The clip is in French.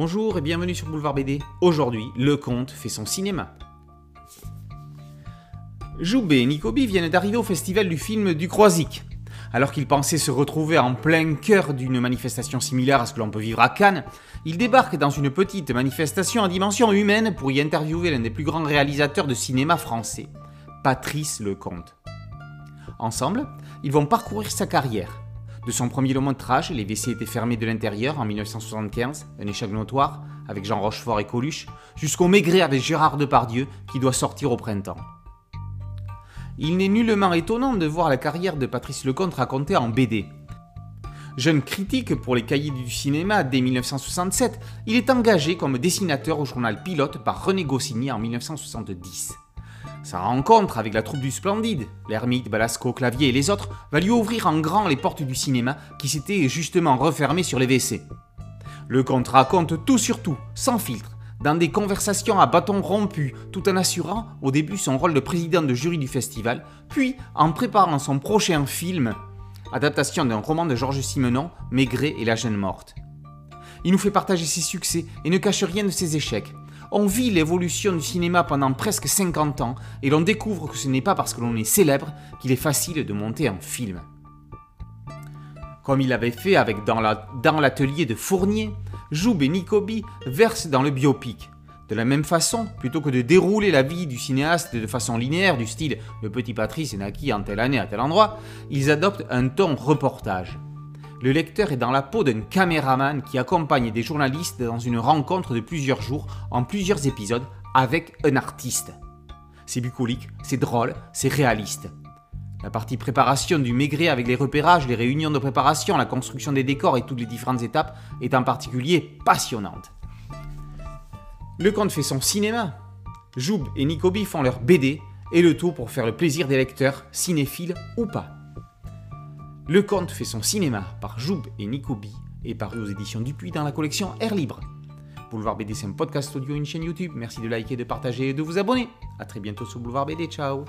Bonjour et bienvenue sur Boulevard BD. Aujourd'hui, le conte fait son cinéma. Joubé et Nicobi viennent d'arriver au festival du film du Croisic. Alors qu'ils pensaient se retrouver en plein cœur d'une manifestation similaire à ce que l'on peut vivre à Cannes, ils débarquent dans une petite manifestation à dimension humaine pour y interviewer l'un des plus grands réalisateurs de cinéma français, Patrice Lecomte. Ensemble, ils vont parcourir sa carrière. De son premier long métrage, Les WC étaient fermés de l'intérieur en 1975, un échec notoire avec Jean Rochefort et Coluche, jusqu'au Maigret avec Gérard Depardieu qui doit sortir au printemps. Il n'est nullement étonnant de voir la carrière de Patrice Lecomte racontée en BD. Jeune critique pour les cahiers du cinéma dès 1967, il est engagé comme dessinateur au journal Pilote par René Goscinny en 1970. Sa rencontre avec la troupe du Splendide, l'ermite, Balasco, Clavier et les autres, va lui ouvrir en grand les portes du cinéma qui s'étaient justement refermées sur les WC. Le conte raconte tout sur tout, sans filtre, dans des conversations à bâton rompu, tout en assurant au début son rôle de président de jury du festival, puis en préparant son prochain film, adaptation d'un roman de Georges Simenon, Maigret et la jeune morte. Il nous fait partager ses succès et ne cache rien de ses échecs. On vit l'évolution du cinéma pendant presque 50 ans et l'on découvre que ce n'est pas parce que l'on est célèbre qu'il est facile de monter un film. Comme il avait fait avec Dans l'atelier de Fournier, Joub et Nicobi versent dans le biopic. De la même façon, plutôt que de dérouler la vie du cinéaste de façon linéaire, du style Le petit Patrice est naquit en telle année à tel endroit, ils adoptent un ton reportage. Le lecteur est dans la peau d'un caméraman qui accompagne des journalistes dans une rencontre de plusieurs jours en plusieurs épisodes avec un artiste. C'est bucolique, c'est drôle, c'est réaliste. La partie préparation du Maigret avec les repérages, les réunions de préparation, la construction des décors et toutes les différentes étapes est en particulier passionnante. Le conte fait son cinéma. Joub et Nicobi font leur BD et le tout pour faire le plaisir des lecteurs, cinéphiles ou pas. Le conte fait son cinéma par Joub et Nicobi est paru aux éditions Dupuis dans la collection Air Libre. Boulevard BD c'est un podcast audio, une chaîne YouTube. Merci de liker, de partager et de vous abonner. A très bientôt sur Boulevard BD. Ciao